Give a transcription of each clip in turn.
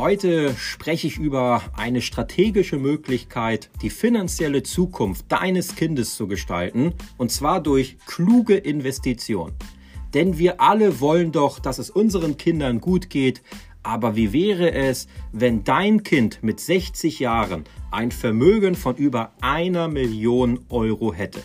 Heute spreche ich über eine strategische Möglichkeit, die finanzielle Zukunft deines Kindes zu gestalten, und zwar durch kluge Investitionen. Denn wir alle wollen doch, dass es unseren Kindern gut geht, aber wie wäre es, wenn dein Kind mit 60 Jahren ein Vermögen von über einer Million Euro hätte?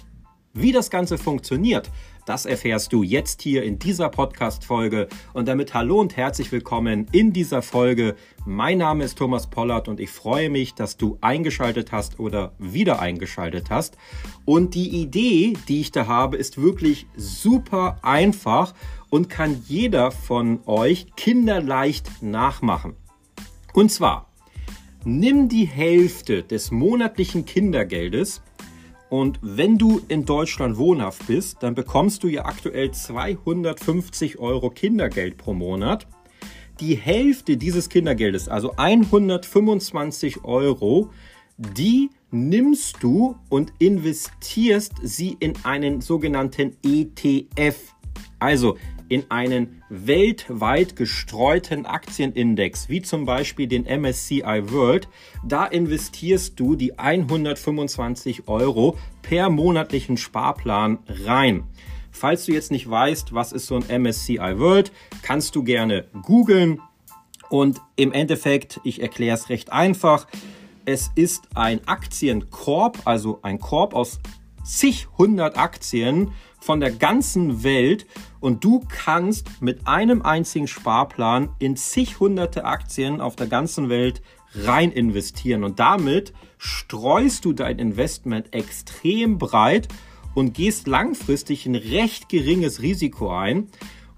Wie das Ganze funktioniert, das erfährst du jetzt hier in dieser Podcast-Folge. Und damit hallo und herzlich willkommen in dieser Folge. Mein Name ist Thomas Pollard und ich freue mich, dass du eingeschaltet hast oder wieder eingeschaltet hast. Und die Idee, die ich da habe, ist wirklich super einfach und kann jeder von euch kinderleicht nachmachen. Und zwar, nimm die Hälfte des monatlichen Kindergeldes und wenn du in Deutschland wohnhaft bist, dann bekommst du ja aktuell 250 Euro Kindergeld pro Monat. Die Hälfte dieses Kindergeldes, also 125 Euro, die nimmst du und investierst sie in einen sogenannten ETF. Also in einen weltweit gestreuten Aktienindex, wie zum Beispiel den MSCI World, da investierst du die 125 Euro per monatlichen Sparplan rein. Falls du jetzt nicht weißt, was ist so ein MSCI World, kannst du gerne googeln. Und im Endeffekt, ich erkläre es recht einfach, es ist ein Aktienkorb, also ein Korb aus zig hundert Aktien von der ganzen Welt und du kannst mit einem einzigen Sparplan in zig hunderte Aktien auf der ganzen Welt rein investieren und damit streust du dein Investment extrem breit und gehst langfristig ein recht geringes Risiko ein.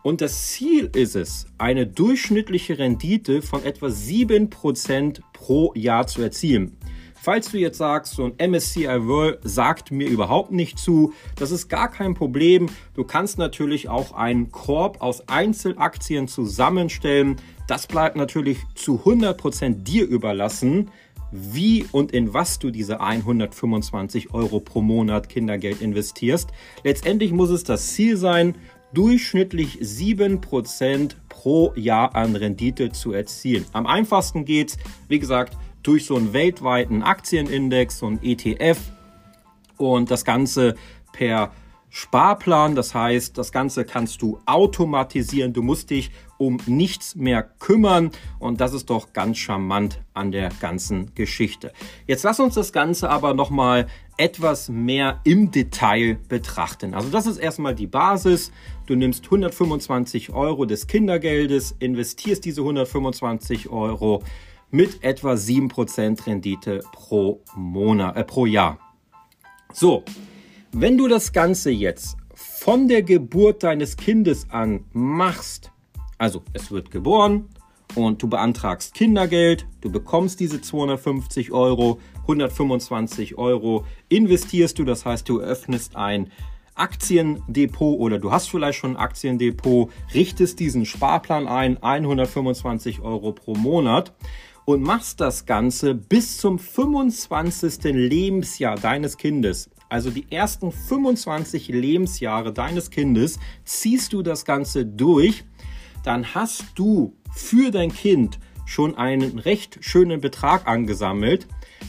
Und das Ziel ist es, eine durchschnittliche Rendite von etwa 7% pro Jahr zu erzielen. Falls du jetzt sagst, so ein MSCI World sagt mir überhaupt nicht zu, das ist gar kein Problem. Du kannst natürlich auch einen Korb aus Einzelaktien zusammenstellen. Das bleibt natürlich zu 100% dir überlassen, wie und in was du diese 125 Euro pro Monat Kindergeld investierst. Letztendlich muss es das Ziel sein, durchschnittlich 7% pro Jahr an Rendite zu erzielen. Am einfachsten geht's, wie gesagt, durch so einen weltweiten Aktienindex, so ein ETF und das Ganze per Sparplan. Das heißt, das Ganze kannst du automatisieren. Du musst dich um nichts mehr kümmern. Und das ist doch ganz charmant an der ganzen Geschichte. Jetzt lass uns das Ganze aber nochmal etwas mehr im Detail betrachten. Also das ist erstmal die Basis. Du nimmst 125 Euro des Kindergeldes, investierst diese 125 Euro mit etwa 7% Rendite pro Monat, äh, pro Jahr. So, wenn du das Ganze jetzt von der Geburt deines Kindes an machst, also es wird geboren und du beantragst Kindergeld, du bekommst diese 250 Euro, 125 Euro investierst du, das heißt du öffnest ein Aktiendepot oder du hast vielleicht schon ein Aktiendepot, richtest diesen Sparplan ein, 125 Euro pro Monat und machst das Ganze bis zum 25. Lebensjahr deines Kindes. Also die ersten 25 Lebensjahre deines Kindes ziehst du das Ganze durch, dann hast du für dein Kind schon einen recht schönen Betrag angesammelt,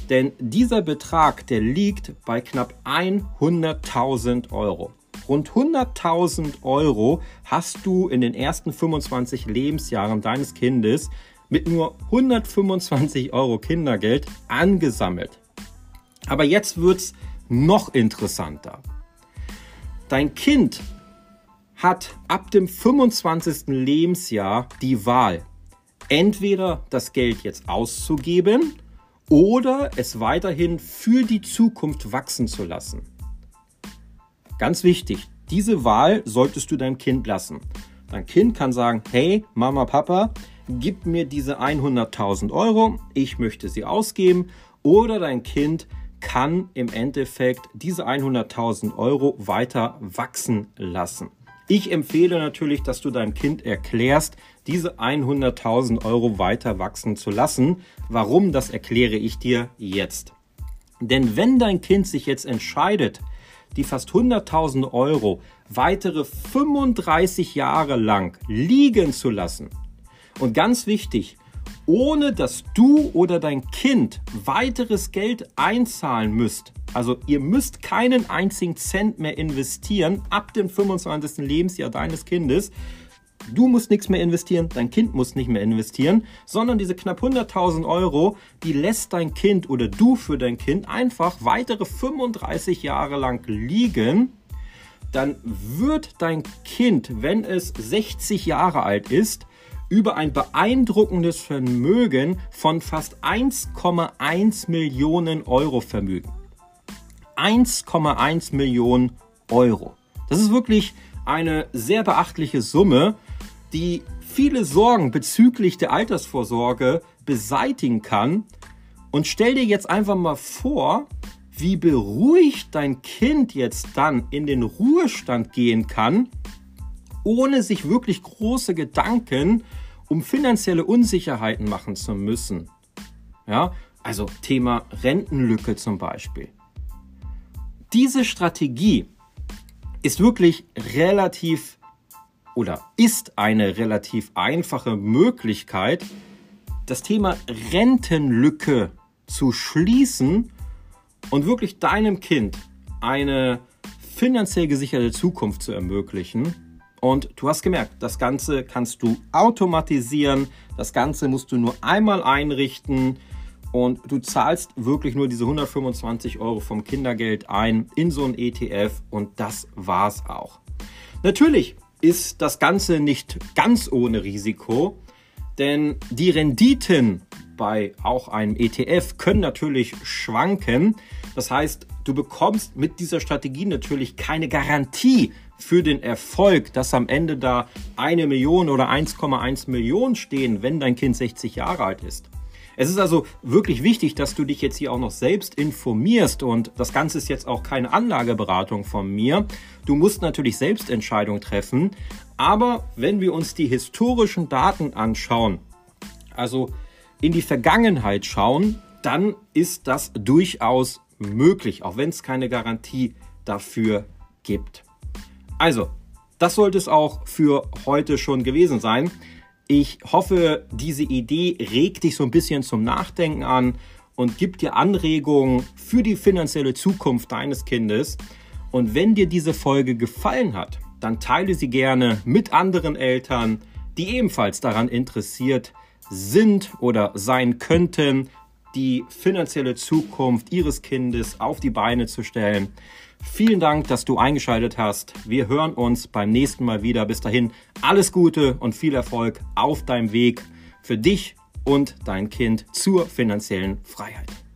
denn dieser Betrag, der liegt bei knapp 100.000 Euro. Rund 100.000 Euro hast du in den ersten 25 Lebensjahren deines Kindes mit nur 125 Euro Kindergeld angesammelt. Aber jetzt wird's noch interessanter. Dein Kind hat ab dem 25. Lebensjahr die Wahl, entweder das Geld jetzt auszugeben oder es weiterhin für die Zukunft wachsen zu lassen. Ganz wichtig, diese Wahl solltest du deinem Kind lassen. Dein Kind kann sagen, hey Mama, Papa, gib mir diese 100.000 Euro, ich möchte sie ausgeben oder dein Kind kann im Endeffekt diese 100.000 Euro weiter wachsen lassen. Ich empfehle natürlich, dass du deinem Kind erklärst, diese 100.000 Euro weiter wachsen zu lassen. Warum, das erkläre ich dir jetzt. Denn wenn dein Kind sich jetzt entscheidet, die fast 100.000 Euro weitere 35 Jahre lang liegen zu lassen, und ganz wichtig, ohne dass du oder dein Kind weiteres Geld einzahlen müsst. Also ihr müsst keinen einzigen Cent mehr investieren ab dem 25. Lebensjahr deines Kindes. Du musst nichts mehr investieren, dein Kind muss nicht mehr investieren, sondern diese knapp 100.000 Euro, die lässt dein Kind oder du für dein Kind einfach weitere 35 Jahre lang liegen. Dann wird dein Kind, wenn es 60 Jahre alt ist, über ein beeindruckendes Vermögen von fast 1,1 Millionen Euro vermögen. 1,1 Millionen Euro. Das ist wirklich eine sehr beachtliche Summe, die viele Sorgen bezüglich der Altersvorsorge beseitigen kann. Und stell dir jetzt einfach mal vor, wie beruhigt dein Kind jetzt dann in den Ruhestand gehen kann, ohne sich wirklich große Gedanken um finanzielle Unsicherheiten machen zu müssen. Ja, also Thema Rentenlücke zum Beispiel. Diese Strategie ist wirklich relativ oder ist eine relativ einfache Möglichkeit, das Thema Rentenlücke zu schließen und wirklich deinem Kind eine finanziell gesicherte Zukunft zu ermöglichen und du hast gemerkt, das Ganze kannst du automatisieren. Das Ganze musst du nur einmal einrichten. Und du zahlst wirklich nur diese 125 Euro vom Kindergeld ein in so ein ETF. Und das war's auch. Natürlich ist das Ganze nicht ganz ohne Risiko. Denn die Renditen bei auch einem ETF können natürlich schwanken. Das heißt, du bekommst mit dieser Strategie natürlich keine Garantie für den Erfolg, dass am Ende da eine Million oder 1,1 Millionen stehen, wenn dein Kind 60 Jahre alt ist. Es ist also wirklich wichtig, dass du dich jetzt hier auch noch selbst informierst und das Ganze ist jetzt auch keine Anlageberatung von mir. Du musst natürlich selbst Entscheidungen treffen, aber wenn wir uns die historischen Daten anschauen, also in die Vergangenheit schauen, dann ist das durchaus möglich, auch wenn es keine Garantie dafür gibt. Also, das sollte es auch für heute schon gewesen sein. Ich hoffe, diese Idee regt dich so ein bisschen zum Nachdenken an und gibt dir Anregungen für die finanzielle Zukunft deines Kindes. Und wenn dir diese Folge gefallen hat, dann teile sie gerne mit anderen Eltern, die ebenfalls daran interessiert sind oder sein könnten, die finanzielle Zukunft ihres Kindes auf die Beine zu stellen. Vielen Dank, dass du eingeschaltet hast. Wir hören uns beim nächsten Mal wieder. Bis dahin alles Gute und viel Erfolg auf deinem Weg für dich und dein Kind zur finanziellen Freiheit.